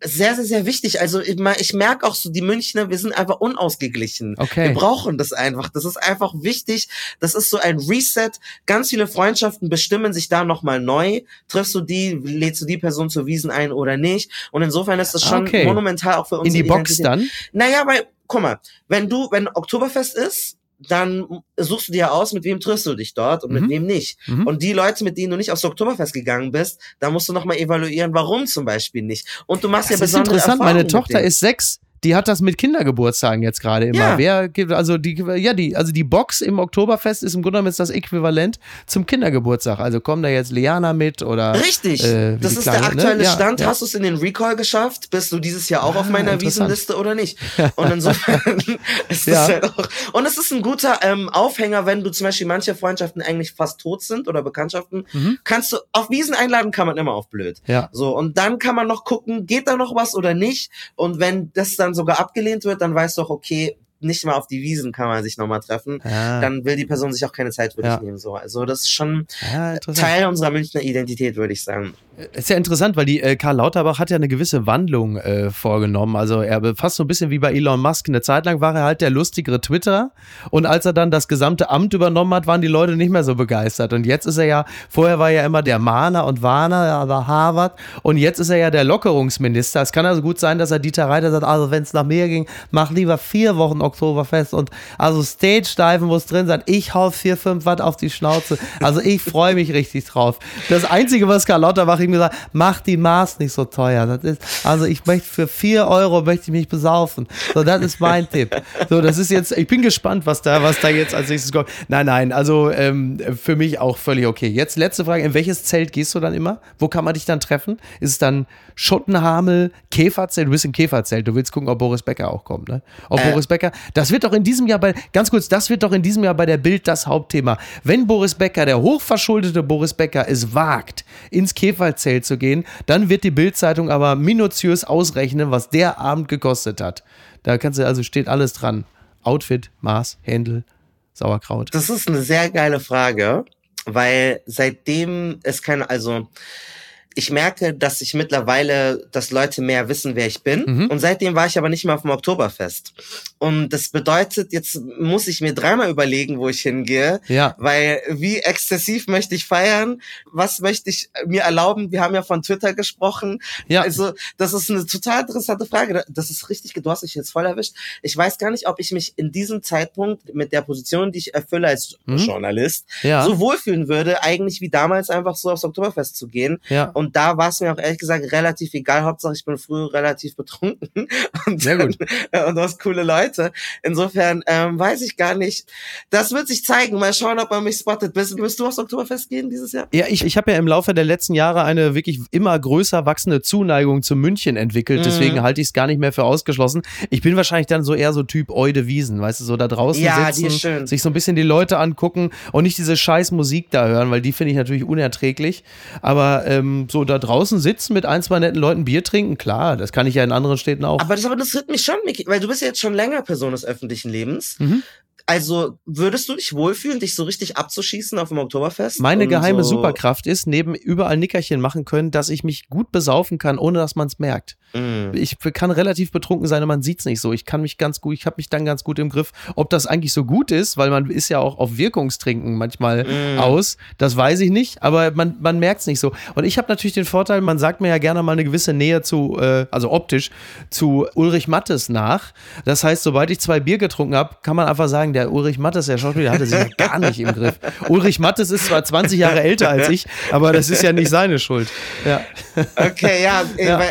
sehr, sehr, sehr wichtig. Also ich, ich merke auch so, die Münchner, wir sind einfach unausgeglichen. Okay. Wir brauchen das einfach. Das ist einfach wichtig. Das ist so ein Reset. Ganz viele Freundschaften bestimmen sich da nochmal neu. Triffst du die, lädst du die Person zur Wiesen ein oder nicht? Und insofern ist das schon Okay. monumental auch für uns. In die Box dann? Naja, weil, guck mal, wenn du, wenn Oktoberfest ist, dann suchst du dir aus, mit wem triffst du dich dort und Mhm. mit wem nicht. Mhm. Und die Leute, mit denen du nicht aufs Oktoberfest gegangen bist, da musst du nochmal evaluieren, warum zum Beispiel nicht. Und du machst Das ja ist besondere interessant. Erfahrungen Meine Tochter ist sechs. Die hat das mit Kindergeburtstagen jetzt gerade immer. Ja. Wer gibt, also die, ja, die, also die Box im Oktoberfest ist im Grunde genommen das Äquivalent zum Kindergeburtstag. Also kommen da jetzt Liana mit oder. Richtig. äh, das ist Kleine, der ne? aktuelle Ja, Stand. ja. Hast du es in den Recall geschafft? Bist du dieses Jahr auch auf Ah, meiner interessant. Wiesenliste oder nicht? Und insofern ist Ja. das halt auch. Und es ist ein guter ähm, Aufhänger, wenn du zum Beispiel manche Freundschaften eigentlich fast tot sind oder Bekanntschaften. Mhm. Kannst du auf Wiesen einladen, kann man immer auf blöd. Ja. So, und dann kann man noch gucken, geht da noch was oder nicht. Und wenn das dann sogar abgelehnt wird, dann weißt du auch, okay, nicht mal auf die Wiesen kann man sich nochmal treffen. Ja. Dann will die Person sich auch keine Zeit für dich Ja. nehmen. So. Also das ist schon ja, interessant. Teil unserer Münchner Identität, würde ich sagen. Ist ja interessant, weil die äh, Karl Lauterbach hat ja eine gewisse Wandlung äh, vorgenommen. Also er fast so ein bisschen wie bei Elon Musk. Eine Zeit lang war er halt der lustigere Twitter und als er dann das gesamte Amt übernommen hat, waren die Leute nicht mehr so begeistert. Und jetzt ist er ja, vorher war er ja immer der Mahner und Warner, aber Harvard und jetzt ist er ja der Lockerungsminister. Es kann also gut sein, dass er Dieter Reiter sagt, also wenn es nach mir ging, mach lieber vier Wochen Oktoberfest und also Stage-Diven muss drin sein. Ich hau vier, fünf Watt auf die Schnauze. Also ich freue mich richtig drauf. Das Einzige, was Karl Lauterbach ihm gesagt hat, mach die Maß nicht so teuer. Ist, also ich möchte für vier Euro möchte ich mich besaufen. So, das ist mein Tipp. So, das ist jetzt, ich bin gespannt, was da, was da jetzt als nächstes kommt. Nein, nein, also ähm, für mich auch völlig okay. Jetzt letzte Frage, in welches Zelt gehst du dann immer? Wo kann man dich dann treffen? Ist es dann Schottenhamel, Käferzelt? Du bist im Käferzelt, du willst gucken, ob Boris Becker auch kommt, ne? Ob Äh. Boris Becker, das wird doch in diesem Jahr bei, ganz kurz, das wird doch in diesem Jahr bei der Bild das Hauptthema. Wenn Boris Becker, der hochverschuldete Boris Becker, es wagt, ins Käferzelt zu gehen, dann wird die Bildzeitung aber minutiös ausrechnen, was der Abend gekostet hat. Da kannst du, also steht alles dran. Outfit, Maß, Händel, Sauerkraut. Das ist eine sehr geile Frage, weil seitdem es keine, also ich merke, dass ich mittlerweile, dass Leute mehr wissen, wer ich bin. Mhm. Und seitdem war ich aber nicht mehr auf dem Oktoberfest. Und das bedeutet, jetzt muss ich mir dreimal überlegen, wo ich hingehe. Ja. Weil wie exzessiv möchte ich feiern? Was möchte ich mir erlauben? Wir haben ja von Twitter gesprochen. Ja. Also das ist eine total interessante Frage. Das ist richtig, du hast dich jetzt voll erwischt. Ich weiß gar nicht, ob ich mich in diesem Zeitpunkt mit der Position, die ich erfülle als Mhm. Journalist, Ja. so wohlfühlen würde, eigentlich wie damals einfach so aufs Oktoberfest zu gehen. Ja. Und da war es mir auch ehrlich gesagt relativ egal. Hauptsache, ich bin früh relativ betrunken. Und Sehr gut. Dann, und du hast coole Leute. Leute. Insofern ähm, weiß ich gar nicht. Das wird sich zeigen. Mal schauen, ob man mich spottet. Bist, wirst du aufs Oktoberfest gehen dieses Jahr? Ja, ich, ich habe ja im Laufe der letzten Jahre eine wirklich immer größer wachsende Zuneigung zu München entwickelt. Mhm. Deswegen halte ich es gar nicht mehr für ausgeschlossen. Ich bin wahrscheinlich dann so eher so Typ Eude Wiesen, weißt du, so da draußen ja, sitzen, sich so ein bisschen die Leute angucken und nicht diese scheiß Musik da hören, weil die finde ich natürlich unerträglich. Aber ähm, so da draußen sitzen mit ein, zwei netten Leuten Bier trinken, klar, das kann ich ja in anderen Städten auch. Aber das, aber das mich schon, Miki, weil du bist ja jetzt schon länger Person des öffentlichen Lebens. Mhm. Also würdest du dich wohlfühlen, dich so richtig abzuschießen auf dem Oktoberfest? Meine geheime so Superkraft ist, neben überall Nickerchen machen können, dass ich mich gut besaufen kann, ohne dass man es merkt. Mm. Ich kann relativ betrunken sein und man sieht es nicht so. Ich kann mich ganz gut, ich habe mich dann ganz gut im Griff. Ob das eigentlich so gut ist, weil man ist ja auch auf Wirkungstrinken manchmal mm. aus, das weiß ich nicht, aber man, man merkt es nicht so. Und ich habe natürlich den Vorteil, man sagt mir ja gerne mal eine gewisse Nähe zu, äh, also optisch, zu Ulrich Mattes nach. Das heißt, sobald ich zwei Bier getrunken habe, kann man einfach sagen, der Ulrich Mattes, der Schauspieler, hatte sich gar nicht im Griff. Ulrich Mattes ist zwar 20 Jahre älter als ich, aber das ist ja nicht seine Schuld. Ja. Okay, ja, ja.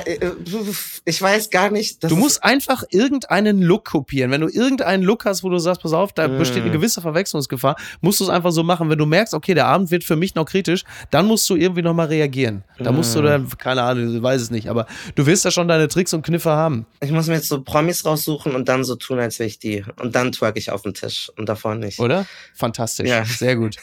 Ich weiß gar nicht. du musst einfach irgendeinen Look kopieren. Wenn du irgendeinen Look hast, wo du sagst, pass auf, da mm. besteht eine gewisse Verwechslungsgefahr, musst du es einfach so machen. Wenn du merkst, okay, der Abend wird für mich noch kritisch, dann musst du irgendwie nochmal reagieren. Da musst du dann, keine Ahnung, du weißt es nicht, aber du wirst ja schon deine Tricks und Kniffe haben. Ich muss mir jetzt so Promis raussuchen und dann so tun, als wäre ich die. Und dann twerk ich auf den Tisch und davor nicht. Oder? Fantastisch. Ja. Sehr gut.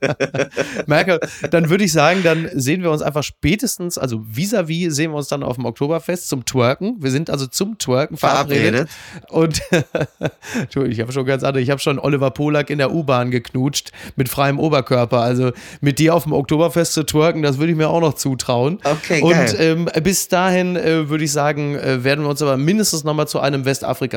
Merke, dann würde ich sagen, dann sehen wir uns einfach spätestens, also vis-à-vis -vis sehen wir uns dann auf dem Oktoberfest zum Twerken. Wir sind also zum Twerken verabredet. verabredet. Und ich habe schon ganz andere, ich habe schon Oliver Polak in der U-Bahn geknutscht mit freiem Oberkörper. Also mit dir auf dem Oktoberfest zu twerken, das würde ich mir auch noch zutrauen. Okay, geil. Und ähm, bis dahin äh, würde ich sagen, äh, werden wir uns aber mindestens nochmal zu einem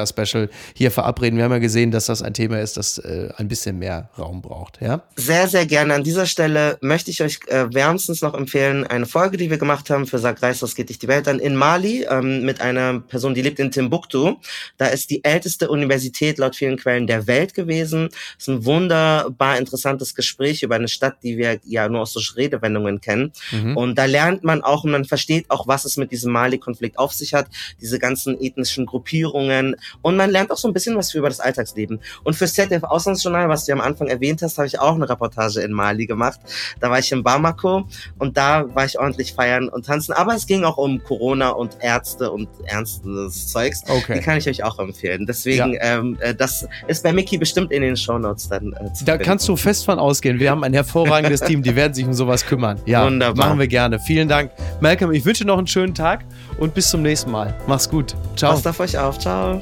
Westafrika-Special hier verabreden. Wir haben ja gesehen, dass das ein Thema ist, das äh, ein bisschen mehr Raum braucht. Ja? Sehr, sehr gerne. An dieser Stelle möchte ich euch äh, wärmstens noch empfehlen, eine Folge, die wir gemacht haben für Sag Reis, was geht dich die Welt an, in Mali ähm, mit einer Person, die lebt in Timbuktu. Da ist die älteste Universität laut vielen Quellen der Welt gewesen. Das ist ein wunderbar interessantes Gespräch über eine Stadt, die wir ja nur aus so Redewendungen kennen. Mhm. Und da lernt man auch und man versteht auch, was es mit diesem Mali-Konflikt auf sich hat, diese ganzen ethnischen Gruppierungen. Und man lernt auch so ein bisschen was über das Alltagsleben. Und für ZDF Auslandsjournal, was du am Anfang erwähnt hast, habe ich auch eine Reportage in Mali gemacht. Da war ich in Bamako und da war ich ordentlich feiern und tanzen. Aber es ging auch um Corona und Ärzte und ernstes Zeugs. Okay. Die kann ich euch auch empfehlen. Deswegen, ja. ähm, äh, das ist bei Mickey bestimmt in den Shownotes dann. Äh, da finden. kannst du fest von ausgehen. Wir haben ein hervorragendes Team, die werden sich um sowas kümmern. Ja, Wunderbar. machen wir gerne. Vielen Dank. Malcolm, ich wünsche noch einen schönen Tag und bis zum nächsten Mal. Mach's gut. Ciao. Passt auf euch auf. Ciao.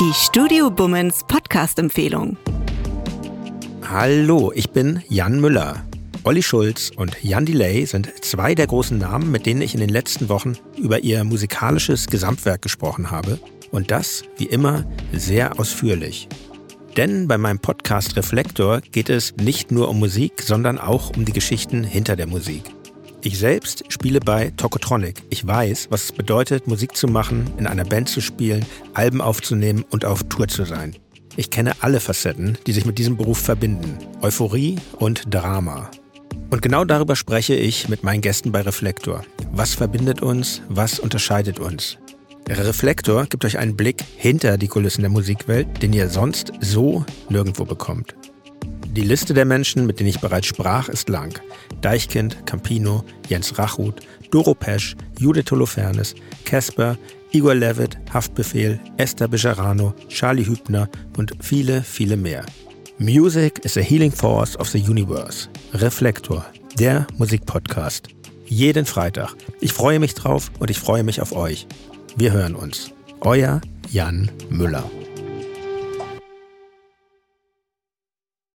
Die Studio Bummens Podcast-Empfehlung. Hallo, ich bin Jan Müller. Olli Schulz und Jan Delay sind zwei der großen Namen, mit denen ich in den letzten Wochen über ihr musikalisches Gesamtwerk gesprochen habe. Und das, wie immer, sehr ausführlich. Denn bei meinem Podcast Reflektor geht es nicht nur um Musik, sondern auch um die Geschichten hinter der Musik. Ich selbst spiele bei Tokotronic. Ich weiß, was es bedeutet, Musik zu machen, in einer Band zu spielen, Alben aufzunehmen und auf Tour zu sein. Ich kenne alle Facetten, die sich mit diesem Beruf verbinden. Euphorie und Drama. Und genau darüber spreche ich mit meinen Gästen bei Reflektor. Was verbindet uns? Was unterscheidet uns? Reflektor gibt euch einen Blick hinter die Kulissen der Musikwelt, den ihr sonst so nirgendwo bekommt. Die Liste der Menschen, mit denen ich bereits sprach, ist lang. Deichkind, Campino, Jens Rachut, Doro Pesch, Judith Holofernes, Casper, Igor Levitt, Haftbefehl, Esther Bejarano, Charlie Hübner und viele, viele mehr. Music is a healing force of the universe. Reflektor, der Musikpodcast. Jeden Freitag. Ich freue mich drauf und ich freue mich auf euch. Wir hören uns. Euer Jan Müller.